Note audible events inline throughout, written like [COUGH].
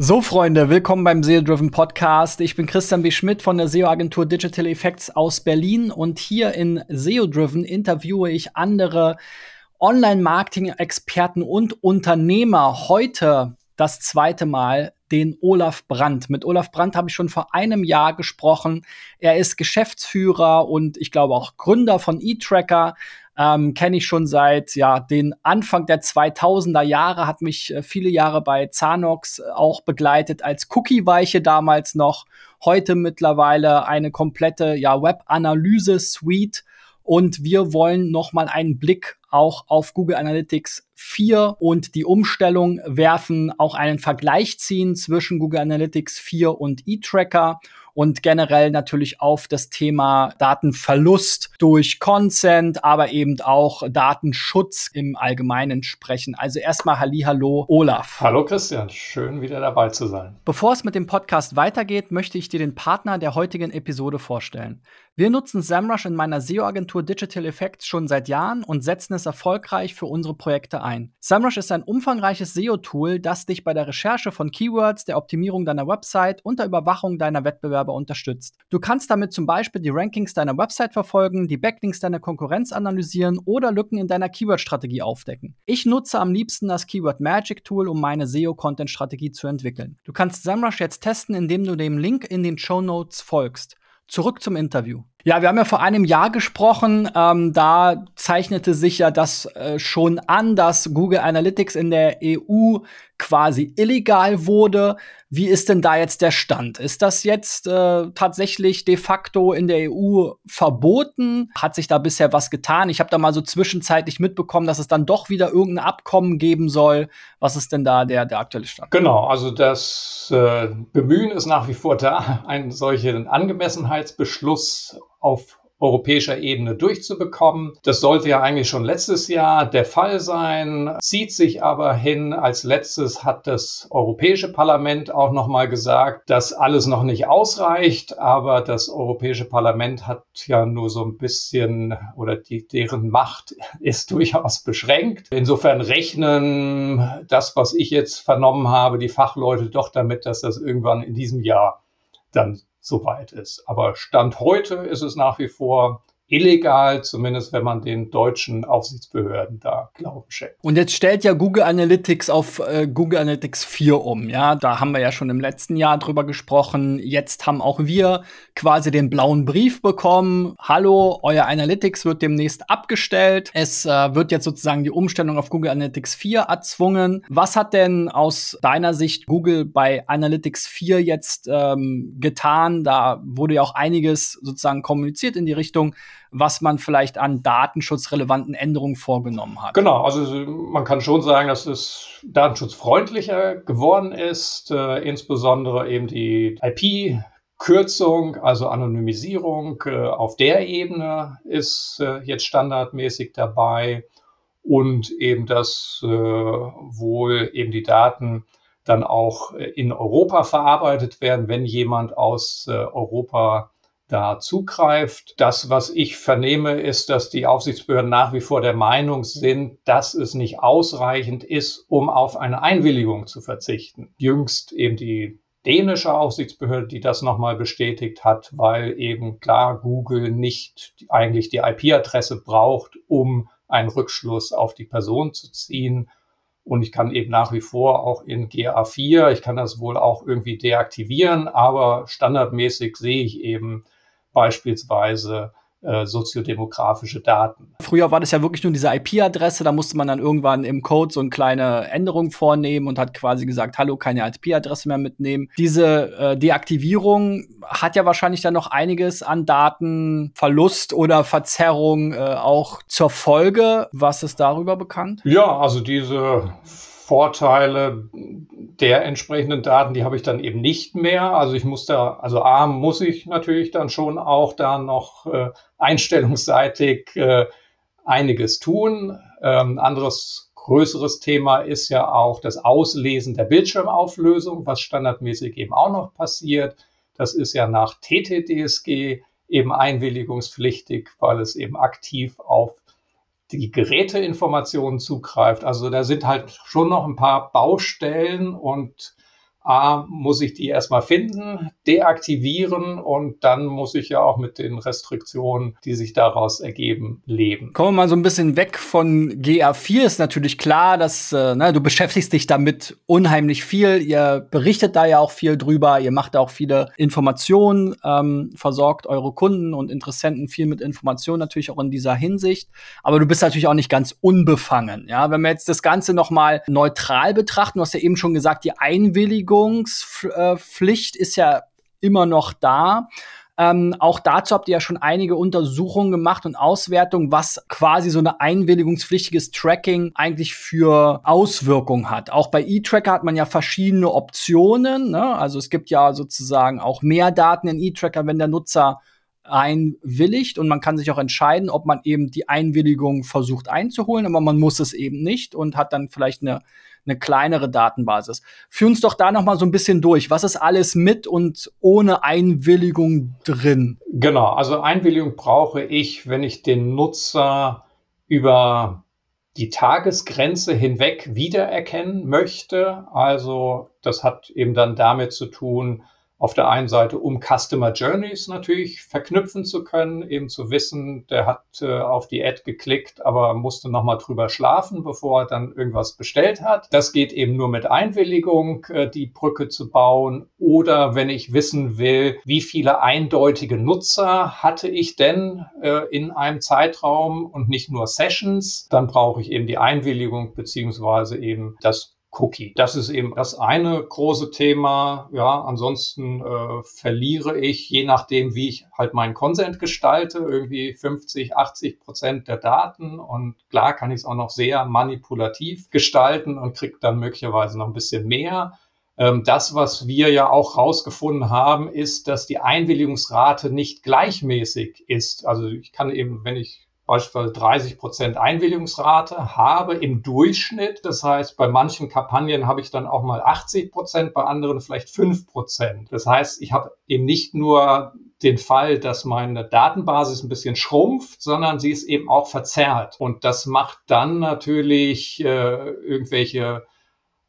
So, Freunde, willkommen beim SEO-Driven Podcast. Ich bin Christian B. Schmidt von der SEO-Agentur Digital Effects aus Berlin und hier in SEO-Driven interviewe ich andere Online-Marketing-Experten und Unternehmer. Heute das zweite Mal den Olaf Brandt. Mit Olaf Brandt habe ich schon vor einem Jahr gesprochen. Er ist Geschäftsführer und ich glaube auch Gründer von eTracker, ähm, kenne ich schon seit ja den Anfang der 2000er Jahre, hat mich äh, viele Jahre bei Zanox äh, auch begleitet als Cookie-Weiche damals noch. Heute mittlerweile eine komplette ja Web-Analyse-Suite und wir wollen noch mal einen Blick auch auf Google Analytics 4 und die Umstellung werfen, auch einen Vergleich ziehen zwischen Google Analytics 4 und eTracker und generell natürlich auf das Thema Datenverlust durch Consent, aber eben auch Datenschutz im Allgemeinen sprechen. Also erstmal Hallo Olaf. Hallo Christian, schön wieder dabei zu sein. Bevor es mit dem Podcast weitergeht, möchte ich dir den Partner der heutigen Episode vorstellen. Wir nutzen SEMrush in meiner SEO-Agentur Digital Effects schon seit Jahren und setzen es erfolgreich für unsere Projekte ein. SEMrush ist ein umfangreiches SEO-Tool, das dich bei der Recherche von Keywords, der Optimierung deiner Website und der Überwachung deiner Wettbewerber unterstützt. Du kannst damit zum Beispiel die Rankings deiner Website verfolgen, die Backlinks deiner Konkurrenz analysieren oder Lücken in deiner Keyword-Strategie aufdecken. Ich nutze am liebsten das Keyword Magic Tool, um meine SEO-Content-Strategie zu entwickeln. Du kannst SEMrush jetzt testen, indem du dem Link in den Show Notes folgst. Zurück zum Interview. Ja, wir haben ja vor einem Jahr gesprochen. Ähm, da zeichnete sich ja das äh, schon an, dass Google Analytics in der EU quasi illegal wurde. Wie ist denn da jetzt der Stand? Ist das jetzt äh, tatsächlich de facto in der EU verboten? Hat sich da bisher was getan? Ich habe da mal so zwischenzeitlich mitbekommen, dass es dann doch wieder irgendein Abkommen geben soll. Was ist denn da der, der aktuelle Stand? Genau, also das äh, Bemühen ist nach wie vor da, [LAUGHS] einen solchen Angemessenheitsbeschluss auf europäischer Ebene durchzubekommen. Das sollte ja eigentlich schon letztes Jahr der Fall sein, zieht sich aber hin. Als letztes hat das Europäische Parlament auch nochmal gesagt, dass alles noch nicht ausreicht, aber das Europäische Parlament hat ja nur so ein bisschen oder die, deren Macht [LAUGHS] ist durchaus beschränkt. Insofern rechnen das, was ich jetzt vernommen habe, die Fachleute doch damit, dass das irgendwann in diesem Jahr dann soweit ist. Aber Stand heute ist es nach wie vor illegal, zumindest wenn man den deutschen Aufsichtsbehörden da Glauben schenkt. Und jetzt stellt ja Google Analytics auf äh, Google Analytics 4 um. Ja, da haben wir ja schon im letzten Jahr drüber gesprochen. Jetzt haben auch wir quasi den blauen Brief bekommen. Hallo, euer Analytics wird demnächst abgestellt. Es äh, wird jetzt sozusagen die Umstellung auf Google Analytics 4 erzwungen. Was hat denn aus deiner Sicht Google bei Analytics 4 jetzt ähm, getan? Da wurde ja auch einiges sozusagen kommuniziert in die Richtung, was man vielleicht an datenschutzrelevanten Änderungen vorgenommen hat. Genau, also man kann schon sagen, dass es datenschutzfreundlicher geworden ist, äh, insbesondere eben die IP. Kürzung, also Anonymisierung äh, auf der Ebene ist äh, jetzt standardmäßig dabei und eben, dass äh, wohl eben die Daten dann auch in Europa verarbeitet werden, wenn jemand aus Europa da zugreift. Das, was ich vernehme, ist, dass die Aufsichtsbehörden nach wie vor der Meinung sind, dass es nicht ausreichend ist, um auf eine Einwilligung zu verzichten. Jüngst eben die dänische Aufsichtsbehörde, die das nochmal bestätigt hat, weil eben klar Google nicht eigentlich die IP-Adresse braucht, um einen Rückschluss auf die Person zu ziehen. Und ich kann eben nach wie vor auch in GA4, ich kann das wohl auch irgendwie deaktivieren, aber standardmäßig sehe ich eben, beispielsweise äh, soziodemografische Daten. Früher war das ja wirklich nur diese IP-Adresse, da musste man dann irgendwann im Code so eine kleine Änderung vornehmen und hat quasi gesagt, hallo, keine IP-Adresse mehr mitnehmen. Diese äh, Deaktivierung hat ja wahrscheinlich dann noch einiges an Datenverlust oder Verzerrung äh, auch zur Folge. Was ist darüber bekannt? Ja, also diese Vorteile der entsprechenden Daten, die habe ich dann eben nicht mehr. Also ich muss da, also A, muss ich natürlich dann schon auch da noch äh, einstellungsseitig äh, einiges tun. Ähm, anderes größeres Thema ist ja auch das Auslesen der Bildschirmauflösung, was standardmäßig eben auch noch passiert. Das ist ja nach TTDSG eben einwilligungspflichtig, weil es eben aktiv auf die Geräteinformationen zugreift. Also da sind halt schon noch ein paar Baustellen und A, muss ich die erstmal finden, deaktivieren und dann muss ich ja auch mit den Restriktionen, die sich daraus ergeben, leben. Kommen wir mal so ein bisschen weg von GA4. Ist natürlich klar, dass äh, ne, du beschäftigst dich damit unheimlich viel. Ihr berichtet da ja auch viel drüber. Ihr macht auch viele Informationen, ähm, versorgt eure Kunden und Interessenten viel mit Informationen natürlich auch in dieser Hinsicht. Aber du bist natürlich auch nicht ganz unbefangen. Ja, wenn wir jetzt das Ganze noch mal neutral betrachten, du hast ja eben schon gesagt, die Einwilligung Einwilligungspflicht ist ja immer noch da. Ähm, auch dazu habt ihr ja schon einige Untersuchungen gemacht und Auswertungen, was quasi so eine einwilligungspflichtiges Tracking eigentlich für Auswirkungen hat. Auch bei E-Tracker hat man ja verschiedene Optionen. Ne? Also es gibt ja sozusagen auch mehr Daten in E-Tracker, wenn der Nutzer einwilligt und man kann sich auch entscheiden, ob man eben die Einwilligung versucht einzuholen, aber man muss es eben nicht und hat dann vielleicht eine eine kleinere Datenbasis. Führ uns doch da noch mal so ein bisschen durch. Was ist alles mit und ohne Einwilligung drin? Genau, also Einwilligung brauche ich, wenn ich den Nutzer über die Tagesgrenze hinweg wiedererkennen möchte. Also das hat eben dann damit zu tun, auf der einen Seite, um Customer Journeys natürlich verknüpfen zu können, eben zu wissen, der hat äh, auf die Ad geklickt, aber musste nochmal drüber schlafen, bevor er dann irgendwas bestellt hat. Das geht eben nur mit Einwilligung, äh, die Brücke zu bauen. Oder wenn ich wissen will, wie viele eindeutige Nutzer hatte ich denn äh, in einem Zeitraum und nicht nur Sessions, dann brauche ich eben die Einwilligung beziehungsweise eben das Cookie. Das ist eben das eine große Thema. Ja, ansonsten äh, verliere ich, je nachdem, wie ich halt meinen Consent gestalte, irgendwie 50, 80 Prozent der Daten. Und klar kann ich es auch noch sehr manipulativ gestalten und kriege dann möglicherweise noch ein bisschen mehr. Ähm, das, was wir ja auch rausgefunden haben, ist, dass die Einwilligungsrate nicht gleichmäßig ist. Also ich kann eben, wenn ich beispielsweise 30 Prozent Einwilligungsrate habe im Durchschnitt. Das heißt, bei manchen Kampagnen habe ich dann auch mal 80 Prozent, bei anderen vielleicht 5 Prozent. Das heißt, ich habe eben nicht nur den Fall, dass meine Datenbasis ein bisschen schrumpft, sondern sie ist eben auch verzerrt. Und das macht dann natürlich äh, irgendwelche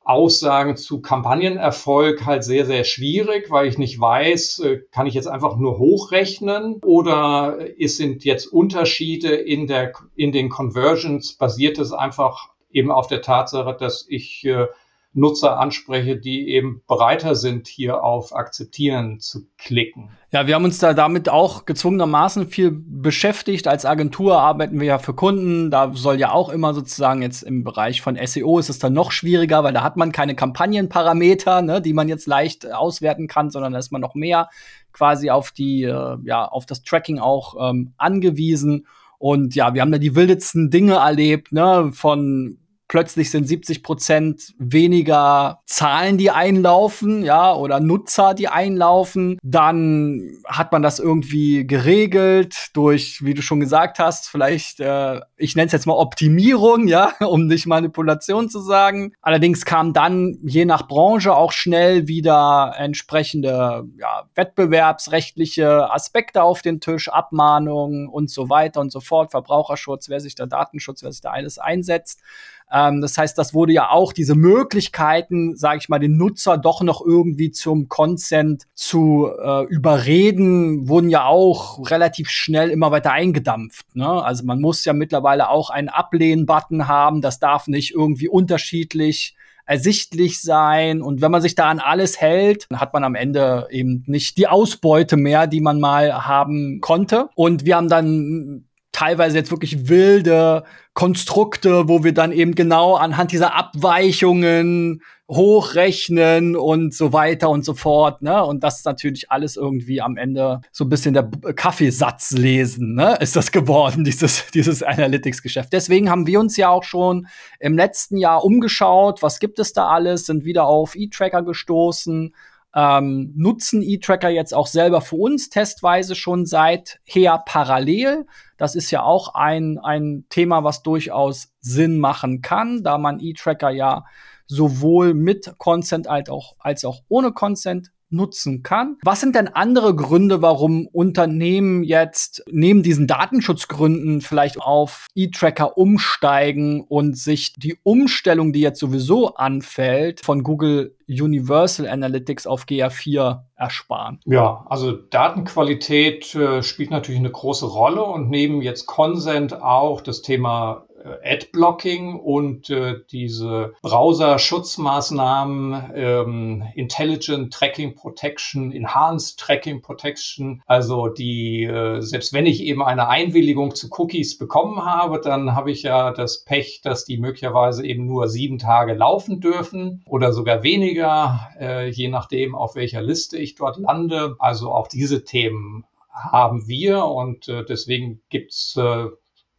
Aussagen zu Kampagnenerfolg halt sehr, sehr schwierig, weil ich nicht weiß, äh, kann ich jetzt einfach nur hochrechnen oder ist, sind jetzt Unterschiede in, der, in den Conversions, basiert es einfach eben auf der Tatsache, dass ich äh, Nutzer anspreche, die eben bereiter sind, hier auf Akzeptieren zu klicken. Ja, wir haben uns da damit auch gezwungenermaßen viel beschäftigt. Als Agentur arbeiten wir ja für Kunden. Da soll ja auch immer sozusagen jetzt im Bereich von SEO ist es dann noch schwieriger, weil da hat man keine Kampagnenparameter, ne, die man jetzt leicht auswerten kann, sondern da ist man noch mehr quasi auf die, äh, ja, auf das Tracking auch ähm, angewiesen. Und ja, wir haben da die wildesten Dinge erlebt, ne, von plötzlich sind 70 Prozent weniger Zahlen, die einlaufen, ja, oder Nutzer, die einlaufen. Dann hat man das irgendwie geregelt durch, wie du schon gesagt hast, vielleicht, äh, ich nenne es jetzt mal Optimierung, ja, [LAUGHS] um nicht Manipulation zu sagen. Allerdings kam dann je nach Branche auch schnell wieder entsprechende ja, wettbewerbsrechtliche Aspekte auf den Tisch, Abmahnungen und so weiter und so fort, Verbraucherschutz, wer sich da Datenschutz, wer sich da alles einsetzt. Ähm, das heißt, das wurde ja auch diese Möglichkeiten, sage ich mal, den Nutzer doch noch irgendwie zum Consent zu äh, überreden, wurden ja auch relativ schnell immer weiter eingedampft. Ne? Also man muss ja mittlerweile auch einen Ablehnen-Button haben. Das darf nicht irgendwie unterschiedlich ersichtlich sein. Und wenn man sich da an alles hält, dann hat man am Ende eben nicht die Ausbeute mehr, die man mal haben konnte. Und wir haben dann teilweise jetzt wirklich wilde Konstrukte, wo wir dann eben genau anhand dieser Abweichungen hochrechnen und so weiter und so fort, ne? Und das ist natürlich alles irgendwie am Ende so ein bisschen der Kaffeesatz lesen, ne? Ist das geworden, [LAUGHS] dieses, dieses Analytics-Geschäft. Deswegen haben wir uns ja auch schon im letzten Jahr umgeschaut, was gibt es da alles, sind wieder auf E-Tracker gestoßen, ähm, nutzen E-Tracker jetzt auch selber für uns testweise schon seither parallel. Das ist ja auch ein, ein Thema, was durchaus Sinn machen kann, da man E-Tracker ja sowohl mit Consent als auch, als auch ohne Consent nutzen kann. Was sind denn andere Gründe, warum Unternehmen jetzt neben diesen Datenschutzgründen vielleicht auf E-Tracker umsteigen und sich die Umstellung, die jetzt sowieso anfällt, von Google Universal Analytics auf GA4 ersparen? Ja, also Datenqualität äh, spielt natürlich eine große Rolle und neben jetzt Consent auch das Thema Adblocking und äh, diese Browser-Schutzmaßnahmen, ähm, Intelligent Tracking Protection, Enhanced Tracking Protection, also die, äh, selbst wenn ich eben eine Einwilligung zu Cookies bekommen habe, dann habe ich ja das Pech, dass die möglicherweise eben nur sieben Tage laufen dürfen oder sogar weniger, äh, je nachdem, auf welcher Liste ich dort lande. Also auch diese Themen haben wir und äh, deswegen gibt's äh,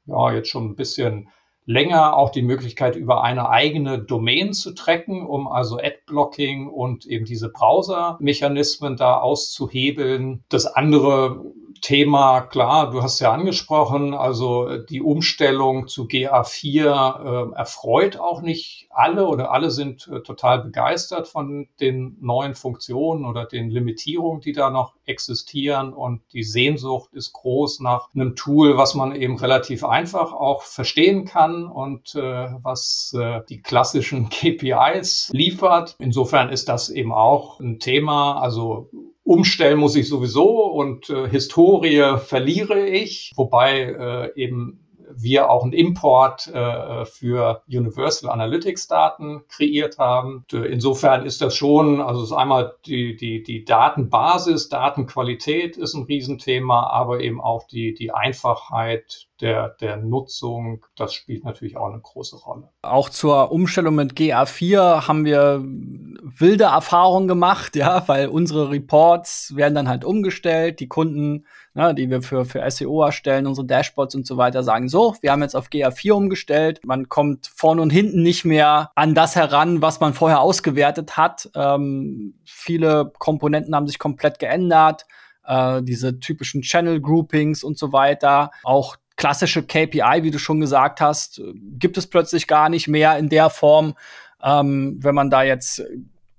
ja, jetzt schon ein bisschen länger auch die Möglichkeit, über eine eigene Domain zu tracken, um also Adblocking und eben diese Browser-Mechanismen da auszuhebeln. Das andere Thema, klar, du hast ja angesprochen, also die Umstellung zu GA4 äh, erfreut auch nicht alle oder alle sind äh, total begeistert von den neuen Funktionen oder den Limitierungen, die da noch existieren und die Sehnsucht ist groß nach einem Tool, was man eben relativ einfach auch verstehen kann und äh, was äh, die klassischen [LAUGHS] KPIs liefert. Insofern ist das eben auch ein Thema, also umstellen muss ich sowieso und äh, Historie verliere ich, wobei äh, eben wir auch einen Import äh, für Universal Analytics Daten kreiert haben. Und, äh, insofern ist das schon, also ist einmal die, die, die Datenbasis, Datenqualität ist ein Riesenthema, aber eben auch die, die Einfachheit der, der Nutzung, das spielt natürlich auch eine große Rolle. Auch zur Umstellung mit GA4 haben wir wilde Erfahrungen gemacht, [LAUGHS] ja, weil unsere Reports werden dann halt umgestellt, die Kunden, ne, die wir für, für SEO erstellen, unsere Dashboards und so weiter, sagen so, wir haben jetzt auf GA4 umgestellt, man kommt vorne und hinten nicht mehr an das heran, was man vorher ausgewertet hat. Ähm, viele Komponenten haben sich komplett geändert äh, diese typischen Channel Groupings und so weiter. Auch klassische KPI, wie du schon gesagt hast, gibt es plötzlich gar nicht mehr in der Form. Ähm, wenn man da jetzt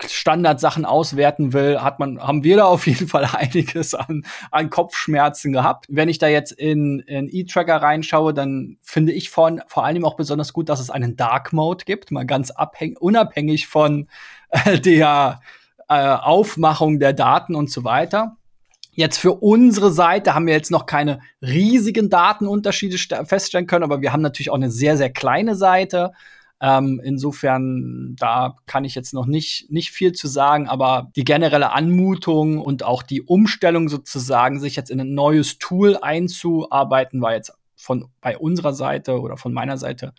Standardsachen auswerten will, hat man, haben wir da auf jeden Fall [LAUGHS] einiges an, an Kopfschmerzen gehabt. Wenn ich da jetzt in, in E-Tracker reinschaue, dann finde ich von, vor allem auch besonders gut, dass es einen Dark Mode gibt, mal ganz abhängig, unabhängig von äh, der äh, Aufmachung der Daten und so weiter. Jetzt für unsere Seite haben wir jetzt noch keine riesigen Datenunterschiede feststellen können, aber wir haben natürlich auch eine sehr, sehr kleine Seite. Ähm, insofern, da kann ich jetzt noch nicht, nicht viel zu sagen, aber die generelle Anmutung und auch die Umstellung sozusagen, sich jetzt in ein neues Tool einzuarbeiten, war jetzt von bei unserer Seite oder von meiner Seite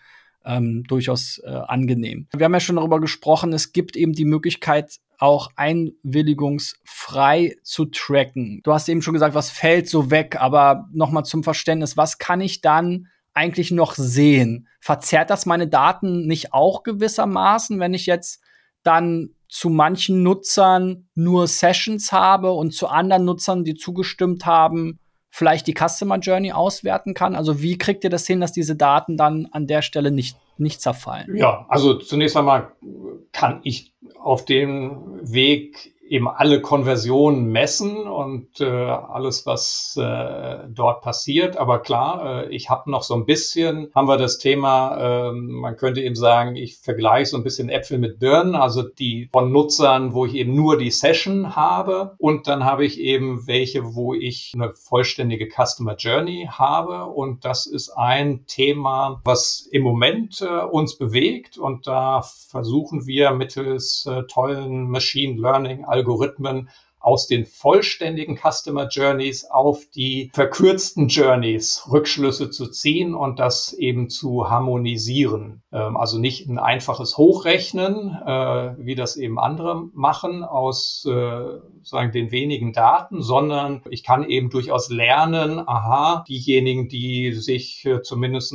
ähm, durchaus äh, angenehm. Wir haben ja schon darüber gesprochen, es gibt eben die Möglichkeit, auch einwilligungsfrei zu tracken. Du hast eben schon gesagt, was fällt so weg, aber nochmal zum Verständnis, was kann ich dann eigentlich noch sehen? Verzerrt das meine Daten nicht auch gewissermaßen, wenn ich jetzt dann zu manchen Nutzern nur Sessions habe und zu anderen Nutzern, die zugestimmt haben, vielleicht die Customer Journey auswerten kann? Also wie kriegt ihr das hin, dass diese Daten dann an der Stelle nicht, nicht zerfallen? Ja, also zunächst einmal kann ich auf dem Weg eben alle Konversionen messen und äh, alles, was äh, dort passiert. Aber klar, äh, ich habe noch so ein bisschen, haben wir das Thema, äh, man könnte eben sagen, ich vergleiche so ein bisschen Äpfel mit Birnen, also die von Nutzern, wo ich eben nur die Session habe. Und dann habe ich eben welche, wo ich eine vollständige Customer Journey habe. Und das ist ein Thema, was im Moment äh, uns bewegt. Und da versuchen wir mittels äh, tollen Machine Learning Algorithmen Algorithmen aus den vollständigen Customer Journeys auf die verkürzten Journeys Rückschlüsse zu ziehen und das eben zu harmonisieren. Ähm, also nicht ein einfaches Hochrechnen, äh, wie das eben andere machen aus äh, sagen den wenigen Daten, sondern ich kann eben durchaus lernen, aha, diejenigen, die sich äh, zumindest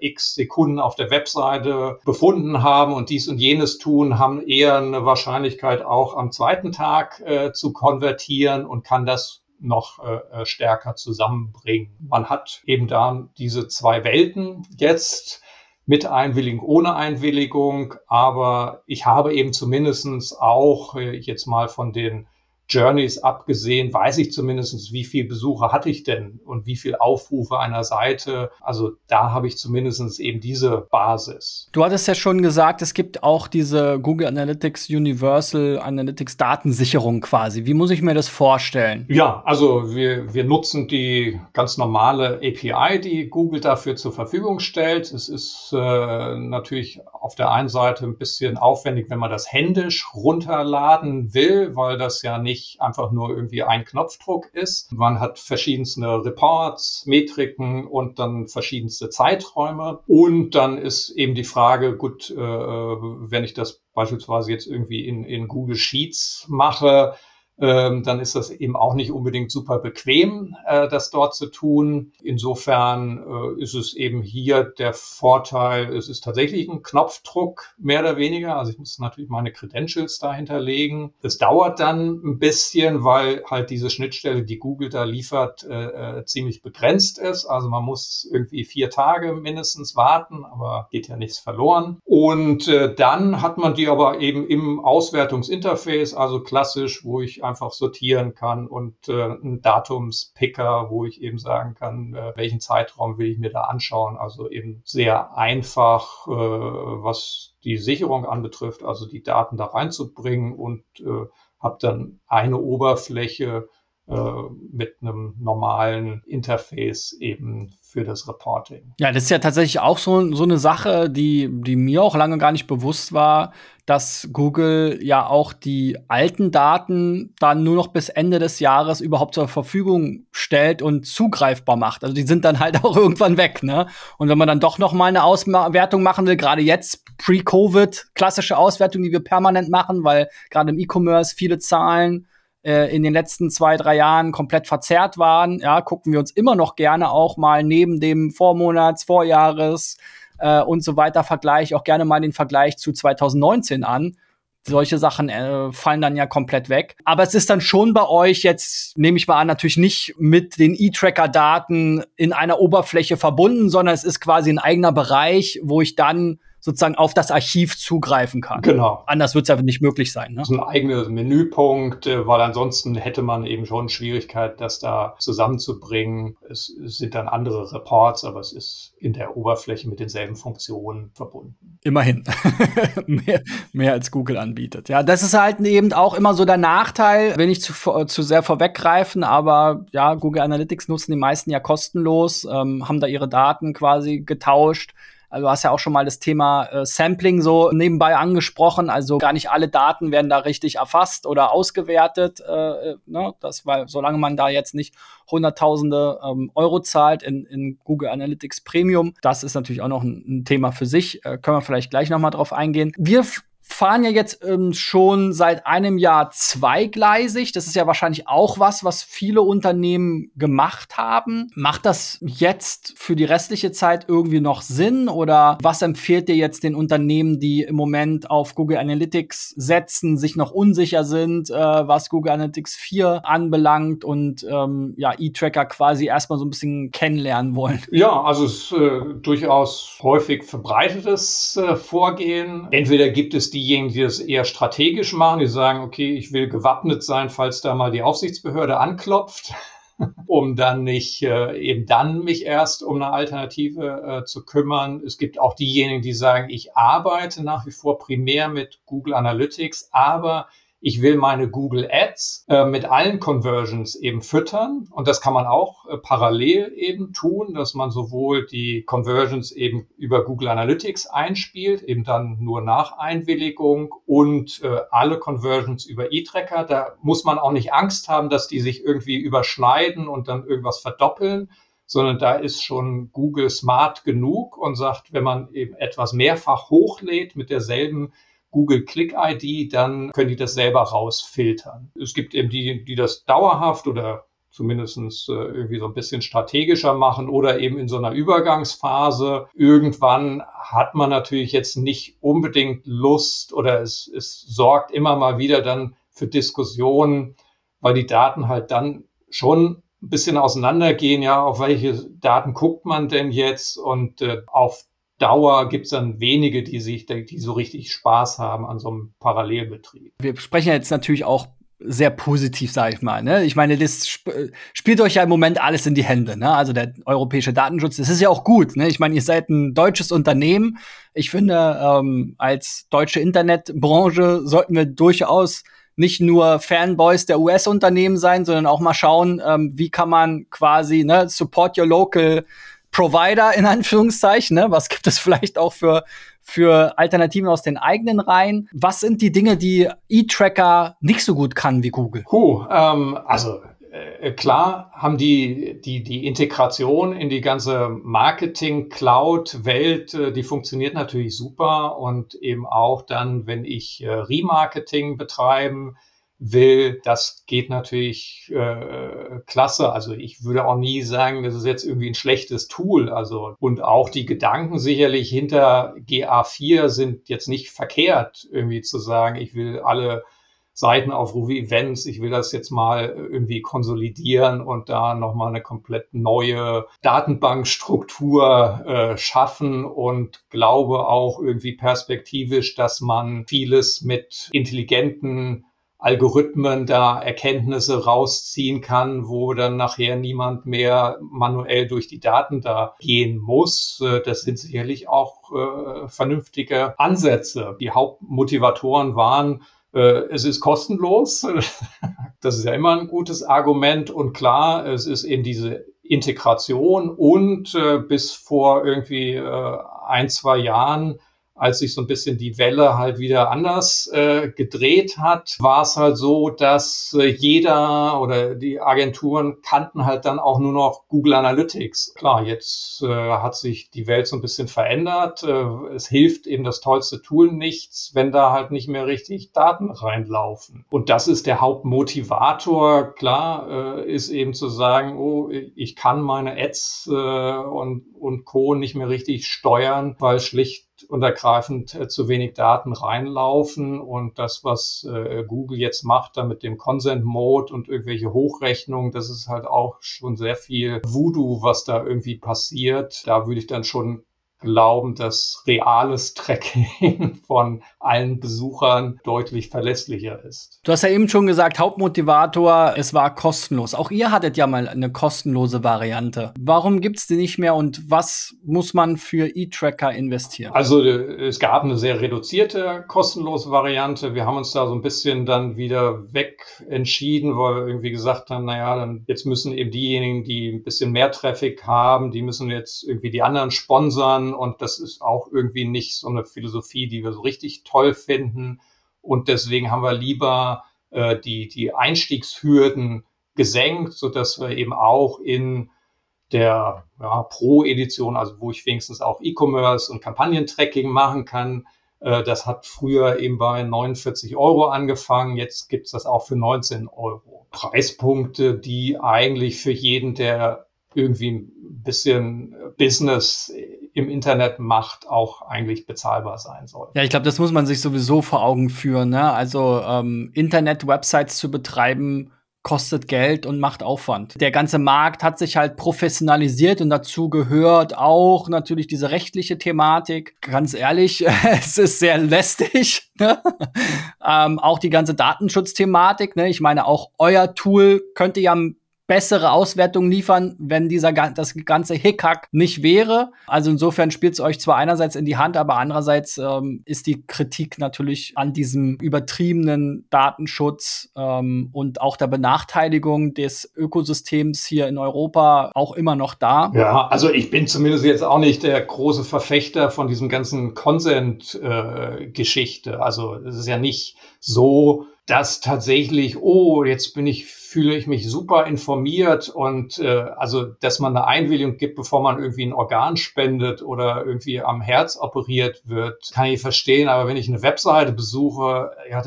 x Sekunden auf der Webseite befunden haben und dies und jenes tun, haben eher eine Wahrscheinlichkeit auch am zweiten Tag äh, zu konvertieren und kann das noch äh, äh, stärker zusammenbringen. Man hat eben da diese zwei Welten jetzt mit Einwilligung, ohne Einwilligung, aber ich habe eben zumindestens auch äh, jetzt mal von den Journeys abgesehen, weiß ich zumindest, wie viel Besucher hatte ich denn und wie viel Aufrufe einer Seite. Also da habe ich zumindest eben diese Basis. Du hattest ja schon gesagt, es gibt auch diese Google Analytics Universal Analytics Datensicherung quasi. Wie muss ich mir das vorstellen? Ja, also wir, wir nutzen die ganz normale API, die Google dafür zur Verfügung stellt. Es ist äh, natürlich auf der einen Seite ein bisschen aufwendig, wenn man das händisch runterladen will, weil das ja nicht einfach nur irgendwie ein Knopfdruck ist. Man hat verschiedenste Reports, Metriken und dann verschiedenste Zeiträume. Und dann ist eben die Frage, gut, äh, wenn ich das beispielsweise jetzt irgendwie in, in Google Sheets mache, ähm, dann ist das eben auch nicht unbedingt super bequem, äh, das dort zu tun. Insofern äh, ist es eben hier der Vorteil, es ist tatsächlich ein Knopfdruck, mehr oder weniger. Also ich muss natürlich meine Credentials dahinter legen. Es dauert dann ein bisschen, weil halt diese Schnittstelle, die Google da liefert, äh, ziemlich begrenzt ist. Also man muss irgendwie vier Tage mindestens warten, aber geht ja nichts verloren. Und dann hat man die aber eben im Auswertungsinterface, also klassisch, wo ich einfach sortieren kann und äh, ein Datumspicker, wo ich eben sagen kann, äh, welchen Zeitraum will ich mir da anschauen. Also eben sehr einfach, äh, was die Sicherung anbetrifft, also die Daten da reinzubringen und äh, habe dann eine Oberfläche äh, mit einem normalen Interface eben für das Reporting. Ja, das ist ja tatsächlich auch so, so eine Sache, die, die mir auch lange gar nicht bewusst war, dass Google ja auch die alten Daten dann nur noch bis Ende des Jahres überhaupt zur Verfügung stellt und zugreifbar macht. Also die sind dann halt [LAUGHS] auch irgendwann weg, ne? Und wenn man dann doch noch mal eine Auswertung machen will, gerade jetzt pre-Covid, klassische Auswertung, die wir permanent machen, weil gerade im E-Commerce viele Zahlen äh, in den letzten zwei, drei Jahren komplett verzerrt waren, ja, gucken wir uns immer noch gerne auch mal neben dem Vormonats, Vorjahres äh, und so weiter Vergleich auch gerne mal den Vergleich zu 2019 an. Solche Sachen äh, fallen dann ja komplett weg. Aber es ist dann schon bei euch jetzt, nehme ich mal an, natürlich nicht mit den E-Tracker-Daten in einer Oberfläche verbunden, sondern es ist quasi ein eigener Bereich, wo ich dann sozusagen auf das Archiv zugreifen kann. Genau. Anders wird es einfach nicht möglich sein. Ne? So ein eigener Menüpunkt, äh, weil ansonsten hätte man eben schon Schwierigkeit, das da zusammenzubringen. Es, es sind dann andere Reports, aber es ist in der Oberfläche mit denselben Funktionen verbunden. Immerhin. [LAUGHS] mehr, mehr als Google anbietet. Ja, das ist halt eben auch immer so der Nachteil, will nicht zu, zu sehr vorweggreifen, aber ja, Google Analytics nutzen die meisten ja kostenlos, ähm, haben da ihre Daten quasi getauscht also du hast ja auch schon mal das Thema äh, Sampling so nebenbei angesprochen. Also gar nicht alle Daten werden da richtig erfasst oder ausgewertet. Äh, äh, ne? Das, weil solange man da jetzt nicht Hunderttausende ähm, Euro zahlt in, in Google Analytics Premium, das ist natürlich auch noch ein, ein Thema für sich. Äh, können wir vielleicht gleich noch mal drauf eingehen. Wir fahren ja jetzt ähm, schon seit einem Jahr zweigleisig. Das ist ja wahrscheinlich auch was, was viele Unternehmen gemacht haben. Macht das jetzt für die restliche Zeit irgendwie noch Sinn? Oder was empfiehlt dir jetzt den Unternehmen, die im Moment auf Google Analytics setzen, sich noch unsicher sind, äh, was Google Analytics 4 anbelangt und ähm, ja, E-Tracker quasi erstmal so ein bisschen kennenlernen wollen? Ja, also es ist äh, durchaus häufig verbreitetes äh, Vorgehen. Entweder gibt es diejenigen, die das eher strategisch machen, die sagen, okay, ich will gewappnet sein, falls da mal die Aufsichtsbehörde anklopft, [LAUGHS] um dann nicht äh, eben dann mich erst um eine Alternative äh, zu kümmern. Es gibt auch diejenigen, die sagen, ich arbeite nach wie vor primär mit Google Analytics, aber ich will meine Google Ads äh, mit allen Conversions eben füttern. Und das kann man auch äh, parallel eben tun, dass man sowohl die Conversions eben über Google Analytics einspielt, eben dann nur nach Einwilligung und äh, alle Conversions über E-Tracker. Da muss man auch nicht Angst haben, dass die sich irgendwie überschneiden und dann irgendwas verdoppeln sondern da ist schon Google smart genug und sagt, wenn man eben etwas mehrfach hochlädt mit derselben Google Click ID, dann können die das selber rausfiltern. Es gibt eben die, die das dauerhaft oder zumindest äh, irgendwie so ein bisschen strategischer machen oder eben in so einer Übergangsphase. Irgendwann hat man natürlich jetzt nicht unbedingt Lust oder es, es sorgt immer mal wieder dann für Diskussionen, weil die Daten halt dann schon ein bisschen auseinandergehen, ja, auf welche Daten guckt man denn jetzt und äh, auf Dauer gibt es dann wenige, die sich, die so richtig Spaß haben an so einem Parallelbetrieb. Wir sprechen jetzt natürlich auch sehr positiv, sage ich mal. Ne? Ich meine, das sp spielt euch ja im Moment alles in die Hände. Ne? Also der europäische Datenschutz, das ist ja auch gut. Ne? Ich meine, ihr seid ein deutsches Unternehmen. Ich finde, ähm, als deutsche Internetbranche sollten wir durchaus nicht nur Fanboys der US-Unternehmen sein, sondern auch mal schauen, ähm, wie kann man quasi ne, support your local Provider in Anführungszeichen. Ne? Was gibt es vielleicht auch für für Alternativen aus den eigenen Reihen. Was sind die Dinge, die E-Tracker nicht so gut kann wie Google? Puh, ähm, also äh, klar haben die, die, die Integration in die ganze Marketing-Cloud-Welt, äh, die funktioniert natürlich super und eben auch dann, wenn ich äh, Remarketing betreiben will. Das geht natürlich äh, klasse. Also ich würde auch nie sagen, das ist jetzt irgendwie ein schlechtes Tool. Also und auch die Gedanken sicherlich hinter GA4 sind jetzt nicht verkehrt, irgendwie zu sagen, ich will alle Seitenaufrufe, Events, ich will das jetzt mal irgendwie konsolidieren und da nochmal eine komplett neue Datenbankstruktur äh, schaffen und glaube auch irgendwie perspektivisch, dass man vieles mit intelligenten Algorithmen da Erkenntnisse rausziehen kann, wo dann nachher niemand mehr manuell durch die Daten da gehen muss. Äh, das sind sicherlich auch äh, vernünftige Ansätze. Die Hauptmotivatoren waren, äh, es ist kostenlos. [LAUGHS] Das ist ja immer ein gutes Argument. Und klar, es ist eben diese Integration und äh, bis vor irgendwie ein, zwei Jahren als sich so ein bisschen die Welle halt wieder anders äh, gedreht hat, war es halt so, dass äh, jeder oder die Agenturen kannten halt dann auch nur noch Google Analytics. Klar, jetzt äh, hat sich die Welt so ein bisschen verändert. Äh, es hilft eben das tollste Tool nichts, wenn da halt nicht mehr richtig Daten reinlaufen. Und das ist der Hauptmotivator. Klar, äh, ist eben zu sagen, oh, ich kann meine Ads äh, und, und Co. nicht mehr richtig steuern, weil schlicht und ergreifend äh, zu wenig Daten reinlaufen. Und das, was äh, Google jetzt macht, da mit dem Consent Mode und irgendwelche Hochrechnungen, das ist halt auch schon sehr viel Voodoo, was da irgendwie passiert. Da würde ich dann schon glauben, dass reales Tracking [LAUGHS] von allen Besuchern deutlich verlässlicher ist. Du hast ja eben schon gesagt, Hauptmotivator, es war kostenlos. Auch ihr hattet ja mal eine kostenlose Variante. Warum gibt es die nicht mehr und was muss man für E-Tracker investieren? Also äh, es gab eine sehr reduzierte kostenlose Variante. Wir haben uns da so ein bisschen dann wieder weg entschieden, weil wir irgendwie gesagt haben, naja, dann jetzt müssen eben diejenigen, die ein bisschen mehr Traffic haben, die müssen jetzt irgendwie die anderen sponsern und das ist auch irgendwie nicht so eine Philosophie, die wir so richtig toll finden. Und deswegen haben wir lieber äh, die, die Einstiegshürden gesenkt, so dass wir eben auch in der ja, Pro-Edition, also wo ich wenigstens auch E-Commerce und Kampagnentracking machen kann, äh, das hat früher eben bei 49 Euro angefangen, jetzt gibt's das auch für 19 Euro. Preispunkte, die eigentlich für jeden, der irgendwie ein bisschen Business im Internet macht, auch eigentlich bezahlbar sein soll. Ja, ich glaube, das muss man sich sowieso vor Augen führen. Ne? Also ähm, Internet-Websites zu betreiben, kostet Geld und macht Aufwand. Der ganze Markt hat sich halt professionalisiert und dazu gehört auch natürlich diese rechtliche Thematik. Ganz ehrlich, [LAUGHS] es ist sehr lästig. [LAUGHS] Ne? ähm, auch die ganze Datenschutzthematik. Ne? Ich meine, auch euer Tool könnte ja bessere Auswertungen liefern, wenn dieser das ganze Hickhack nicht wäre. Also insofern spielt es euch zwar einerseits in die Hand, aber andererseits ähm, ist die Kritik natürlich an diesem übertriebenen Datenschutz ähm, und auch der Benachteiligung des Ökosystems hier in Europa auch immer noch da. Ja, also ich bin zumindest jetzt auch nicht der große Verfechter von diesem ganzen Consent-Geschichte. Äh, also es ist ja nicht so, dass tatsächlich, oh, jetzt bin ich, fühle ich mich super informiert und äh, also, dass man eine Einwilligung gibt, bevor man irgendwie ein Organ spendet oder irgendwie am Herz operiert wird, kann ich verstehen. Aber wenn ich eine Webseite besuche, ja,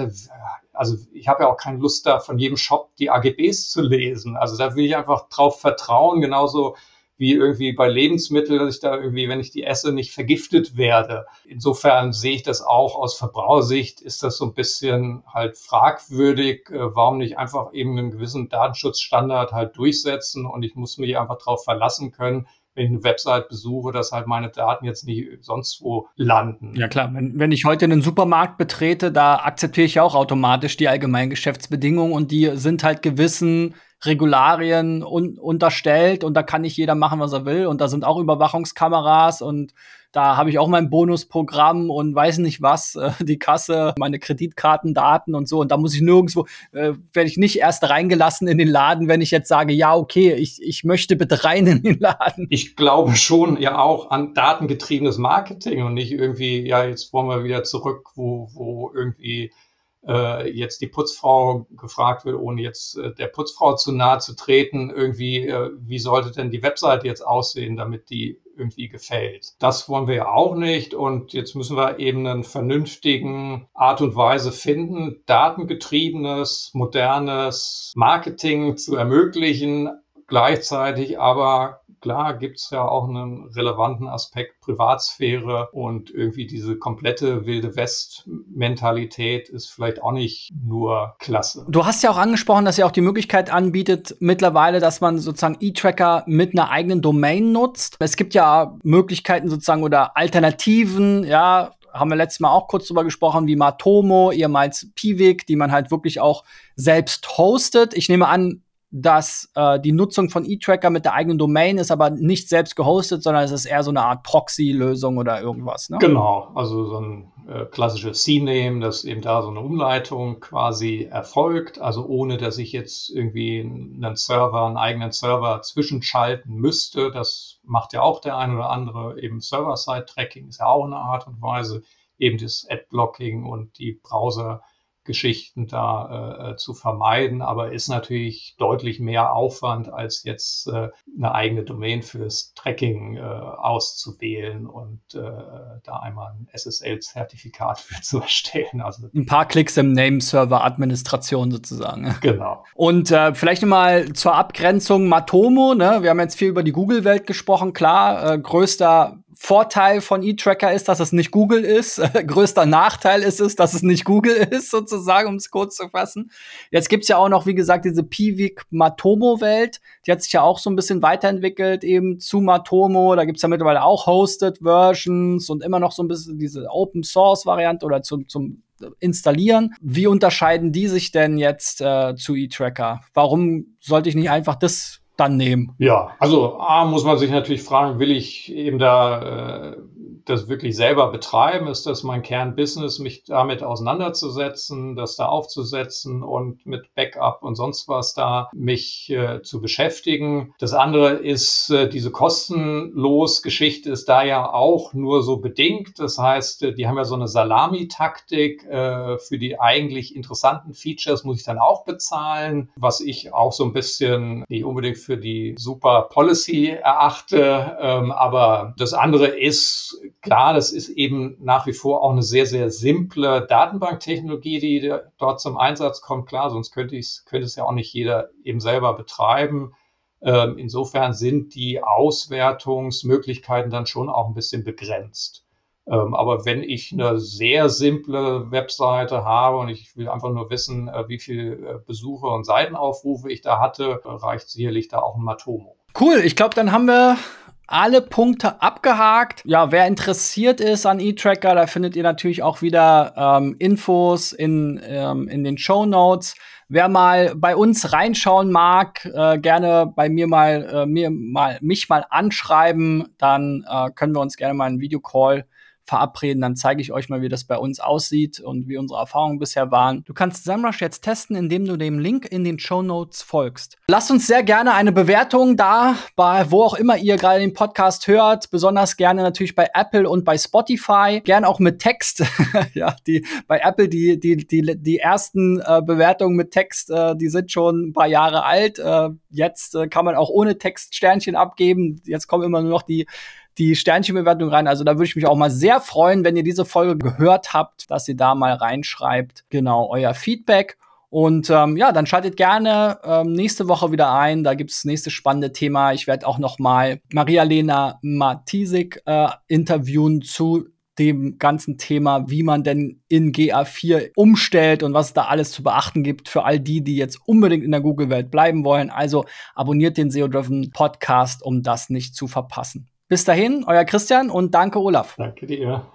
also ich habe ja auch keine Lust da von jedem Shop die AGBs zu lesen. Also da will ich einfach drauf vertrauen, genauso wie irgendwie bei Lebensmitteln, dass ich da irgendwie, wenn ich die esse, nicht vergiftet werde. Insofern sehe ich das auch aus Verbrauchersicht, ist das so ein bisschen halt fragwürdig. Äh, warum nicht einfach eben einen gewissen Datenschutzstandard halt durchsetzen und ich muss mich einfach darauf verlassen können, wenn ich eine Website besuche, dass halt meine Daten jetzt nicht sonst wo landen. Ja klar, wenn, wenn ich heute einen Supermarkt betrete, da akzeptiere ich ja auch automatisch die allgemeinen Geschäftsbedingungen und die sind halt gewissen Regularien un unterstellt und da kann nicht jeder machen, was er will. Und da sind auch Überwachungskameras und da habe ich auch mein Bonusprogramm und weiß nicht was, äh, [LAUGHS] die Kasse, meine Kreditkartendaten und so. Und da muss ich nirgendwo, äh, werde ich nicht erst reingelassen in den Laden, wenn ich jetzt sage, ja, okay, ich, ich möchte bitte rein in den Laden. Ich glaube schon ja auch an datengetriebenes Marketing und nicht irgendwie, ja, jetzt wollen wir wieder zurück, wo, wo irgendwie äh, jetzt die Putzfrau gefragt wird, ohne jetzt äh, der Putzfrau zu nahe zu treten, irgendwie, äh, wie sollte denn die Webseite jetzt aussehen, damit die irgendwie gefällt. Das wollen wir ja auch nicht und jetzt müssen wir eben einen vernünftigen Art und Weise finden, datengetriebenes, modernes Marketing zu ermöglichen, gleichzeitig aber klar gibt es ja auch einen relevanten Aspekt Privatsphäre und irgendwie diese komplette Wilde West-Mentalität ist vielleicht auch nicht nur klasse. Du hast ja auch angesprochen, dass ihr auch die Möglichkeit anbietet, mittlerweile, dass man sozusagen E-Tracker mit einer eigenen Domain nutzt. Es gibt ja Möglichkeiten sozusagen oder Alternativen, ja, haben wir letztes Mal auch kurz drüber gesprochen, wie Matomo, ehemals Piwik, die man halt wirklich auch selbst hostet. Ich nehme an, dass äh, die Nutzung von E-Tracker mit der eigenen Domain ist aber nicht selbst gehostet, sondern es ist eher so eine Art Proxy-Lösung oder irgendwas. Ne? Genau, also so ein äh, klassisches C-Name, dass eben da so eine Umleitung quasi erfolgt, also ohne dass ich jetzt irgendwie einen Server, einen eigenen Server zwischenschalten müsste. Das macht ja auch der ein oder andere. Eben Server-Side-Tracking ist ja auch eine Art und Weise, eben das Ad-Blocking und die Browser- Geschichten da äh, zu vermeiden, aber ist natürlich deutlich mehr Aufwand, als jetzt äh, eine eigene Domain fürs Tracking äh, auszuwählen und äh, da einmal ein SSL-Zertifikat [LAUGHS] für zu erstellen. Also ein paar Klicks im Name-Server-Administration sozusagen. Genau. Und äh, vielleicht mal zur Abgrenzung Matomo. Ne? Wir haben jetzt viel über die Google-Welt gesprochen. Klar, äh, größter Vorteil von E-Tracker ist, dass es nicht Google ist. [LAUGHS] Größter Nachteil ist es, dass es nicht Google [LAUGHS] ist, sozusagen, um es kurz zu fassen. Jetzt gibt's ja auch noch, wie gesagt, diese Piwik Matomo-Welt. Die hat sich ja auch so ein bisschen weiterentwickelt, eben zu Matomo. Da gibt's ja mittlerweile auch Hosted Versions und immer noch so ein bisschen diese Open Source-Variante oder zum, zum installieren. Wie unterscheiden die sich denn jetzt äh, zu E-Tracker? Warum sollte ich nicht einfach das dann nehmen? Ja, also A muss man sich natürlich fragen, will ich eben da äh, das wirklich selber betreiben? Ist das mein Kernbusiness, mich damit auseinanderzusetzen, das da aufzusetzen und mit Backup und sonst was da mich äh, zu beschäftigen? Das andere ist, äh, diese kostenlos Geschichte ist da ja auch nur so bedingt. Das heißt, äh, die haben ja so eine Salami-Taktik. Äh, für die eigentlich interessanten Features muss ich dann auch bezahlen, was ich auch so ein bisschen nicht unbedingt für die super Policy erachte. Ähm, aber das andere ist klar, das ist eben nach wie vor auch eine sehr, sehr simple Datenbanktechnologie, die dort zum Einsatz kommt. Klar, sonst könnte, könnte es ja auch nicht jeder eben selber betreiben. Ähm, insofern sind die Auswertungsmöglichkeiten dann schon auch ein bisschen begrenzt. Ähm, aber wenn ich eine sehr simple Webseite habe und ich will einfach nur wissen, äh, wie viele äh, Besucher und Seitenaufrufe ich da hatte, reicht sicherlich da auch ein Matomo. Cool, ich glaube, dann haben wir alle Punkte abgehakt. Ja, wer interessiert ist an E-Tracker, da findet ihr natürlich auch wieder ähm, Infos in, ähm, in den Show Notes. Wer mal bei uns reinschauen mag, äh, gerne bei mir mal, äh, mir mal mich mal anschreiben, dann äh, können wir uns gerne mal einen Videocall verabreden. Dann zeige ich euch mal, wie das bei uns aussieht und wie unsere Erfahrungen bisher waren. Du kannst SEMrush jetzt testen, indem du dem Link in den Show Notes folgst. Lasst uns sehr gerne eine Bewertung da, bei wo auch immer ihr gerade den Podcast hört. Besonders gerne natürlich bei Apple und bei Spotify. Gern auch mit Text. [LAUGHS] ja, die bei Apple die die die die ersten äh, Bewertungen mit Text, äh, die sind schon ein paar Jahre alt. Äh, jetzt äh, kann man auch ohne Text Sternchen abgeben. Jetzt kommen immer nur noch die die Sternchenbewertung rein. Also da würde ich mich auch mal sehr freuen, wenn ihr diese Folge gehört habt, dass ihr da mal reinschreibt, genau, euer Feedback. Und ähm, ja, dann schaltet gerne ähm, nächste Woche wieder ein. Da gibt's nächste spannende Thema. Ich werde auch noch mal Maria-Lena Matisik äh, interviewen zu dem ganzen Thema, wie man denn in GA4 umstellt und was es da alles zu beachten gibt für all die, die jetzt unbedingt in der Google-Welt bleiben wollen. Also abonniert den SEO-Driven Podcast, um das nicht zu verpassen. Bis dahin, euer Christian und danke, Olaf. Danke dir.